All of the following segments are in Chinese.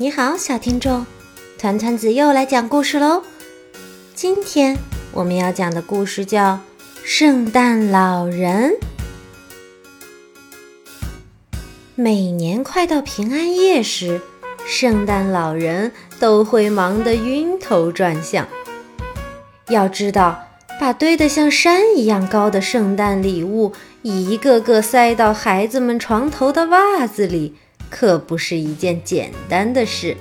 你好，小听众，团团子又来讲故事喽。今天我们要讲的故事叫《圣诞老人》。每年快到平安夜时，圣诞老人都会忙得晕头转向。要知道，把堆得像山一样高的圣诞礼物一个个塞到孩子们床头的袜子里。可不是一件简单的事，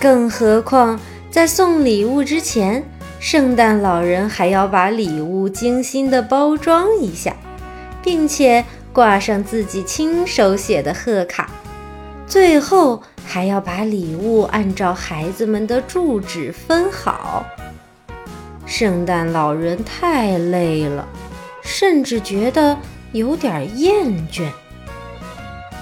更何况在送礼物之前，圣诞老人还要把礼物精心的包装一下，并且挂上自己亲手写的贺卡，最后还要把礼物按照孩子们的住址分好。圣诞老人太累了，甚至觉得有点厌倦，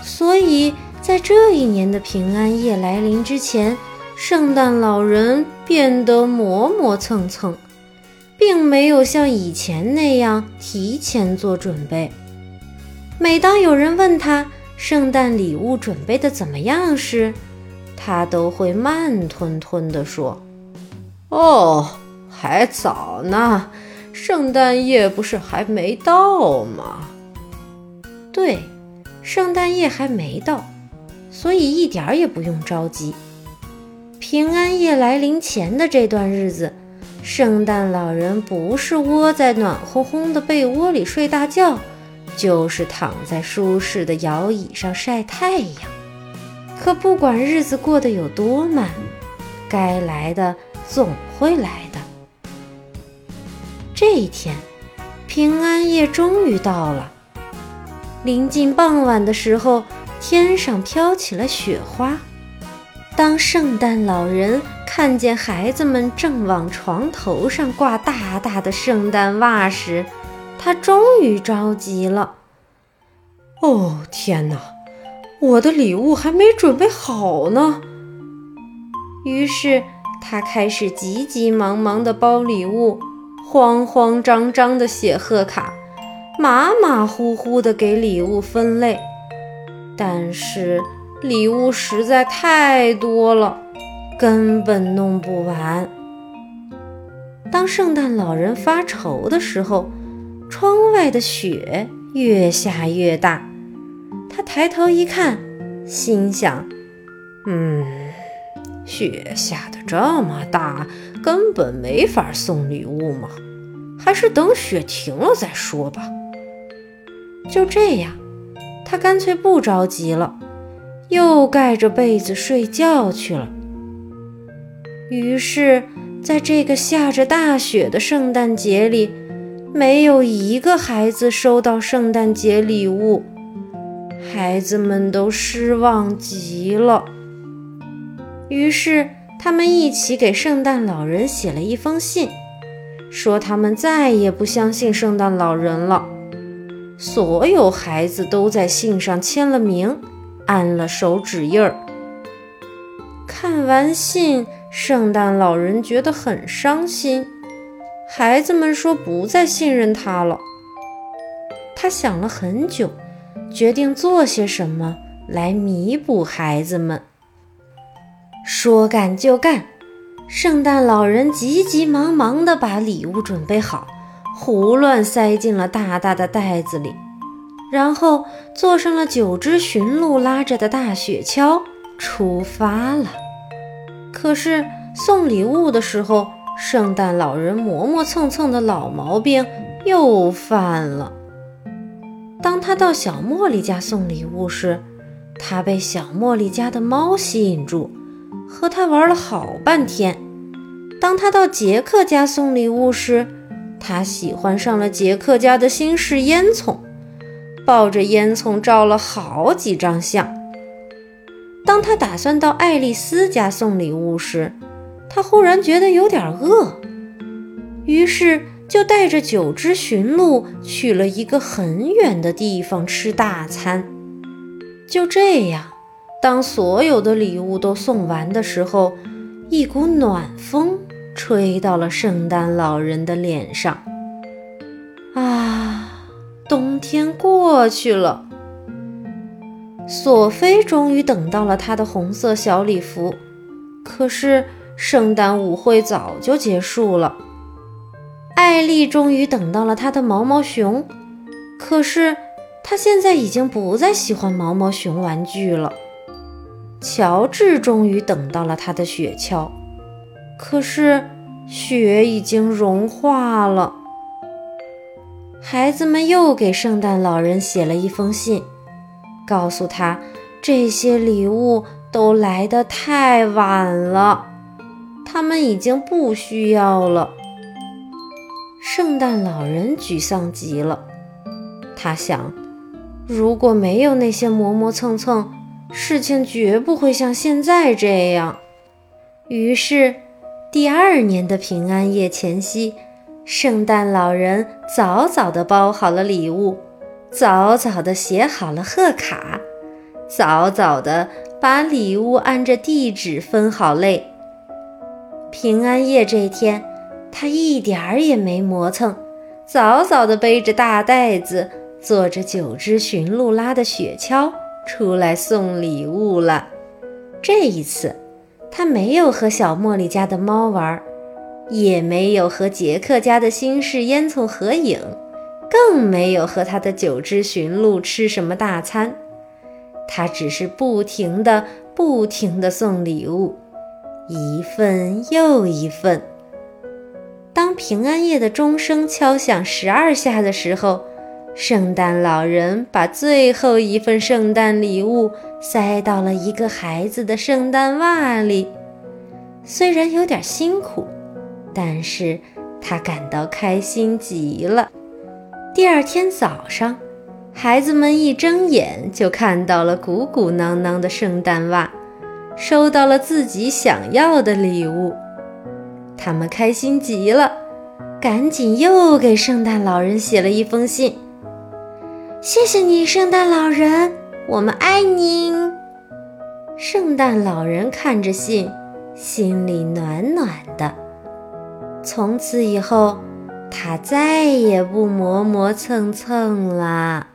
所以。在这一年的平安夜来临之前，圣诞老人变得磨磨蹭蹭，并没有像以前那样提前做准备。每当有人问他圣诞礼物准备的怎么样时，他都会慢吞吞地说：“哦，还早呢，圣诞夜不是还没到吗？”对，圣诞夜还没到。所以一点儿也不用着急。平安夜来临前的这段日子，圣诞老人不是窝在暖烘烘的被窝里睡大觉，就是躺在舒适的摇椅上晒太阳。可不管日子过得有多慢，该来的总会来的。这一天，平安夜终于到了。临近傍晚的时候。天上飘起了雪花。当圣诞老人看见孩子们正往床头上挂大大的圣诞袜时，他终于着急了。哦，天哪！我的礼物还没准备好呢。于是他开始急急忙忙地包礼物，慌慌张张地写贺卡，马马虎虎地给礼物分类。但是礼物实在太多了，根本弄不完。当圣诞老人发愁的时候，窗外的雪越下越大。他抬头一看，心想：“嗯，雪下的这么大，根本没法送礼物嘛，还是等雪停了再说吧。”就这样。他干脆不着急了，又盖着被子睡觉去了。于是，在这个下着大雪的圣诞节里，没有一个孩子收到圣诞节礼物，孩子们都失望极了。于是，他们一起给圣诞老人写了一封信，说他们再也不相信圣诞老人了。所有孩子都在信上签了名，按了手指印儿。看完信，圣诞老人觉得很伤心。孩子们说不再信任他了。他想了很久，决定做些什么来弥补孩子们。说干就干，圣诞老人急急忙忙地把礼物准备好。胡乱塞进了大大的袋子里，然后坐上了九只驯鹿拉着的大雪橇出发了。可是送礼物的时候，圣诞老人磨磨蹭蹭的老毛病又犯了。当他到小茉莉家送礼物时，他被小茉莉家的猫吸引住，和他玩了好半天。当他到杰克家送礼物时，他喜欢上了杰克家的新式烟囱，抱着烟囱照了好几张相。当他打算到爱丽丝家送礼物时，他忽然觉得有点饿，于是就带着九只驯鹿去了一个很远的地方吃大餐。就这样，当所有的礼物都送完的时候，一股暖风。吹到了圣诞老人的脸上。啊，冬天过去了。索菲终于等到了她的红色小礼服，可是圣诞舞会早就结束了。艾丽终于等到了她的毛毛熊，可是她现在已经不再喜欢毛毛熊玩具了。乔治终于等到了他的雪橇，可是雪已经融化了。孩子们又给圣诞老人写了一封信，告诉他这些礼物都来得太晚了，他们已经不需要了。圣诞老人沮丧极了，他想，如果没有那些磨磨蹭蹭，事情绝不会像现在这样。于是，第二年的平安夜前夕，圣诞老人早早地包好了礼物，早早地写好了贺卡，早早地把礼物按着地址分好类。平安夜这天，他一点儿也没磨蹭，早早地背着大袋子，坐着九只驯鹿拉的雪橇。出来送礼物了。这一次，他没有和小茉莉家的猫玩，也没有和杰克家的新式烟囱合影，更没有和他的九只驯鹿吃什么大餐。他只是不停的、不停的送礼物，一份又一份。当平安夜的钟声敲响十二下的时候。圣诞老人把最后一份圣诞礼物塞到了一个孩子的圣诞袜里，虽然有点辛苦，但是他感到开心极了。第二天早上，孩子们一睁眼就看到了鼓鼓囊囊的圣诞袜，收到了自己想要的礼物，他们开心极了，赶紧又给圣诞老人写了一封信。谢谢你，圣诞老人，我们爱您。圣诞老人看着信，心里暖暖的。从此以后，他再也不磨磨蹭蹭了。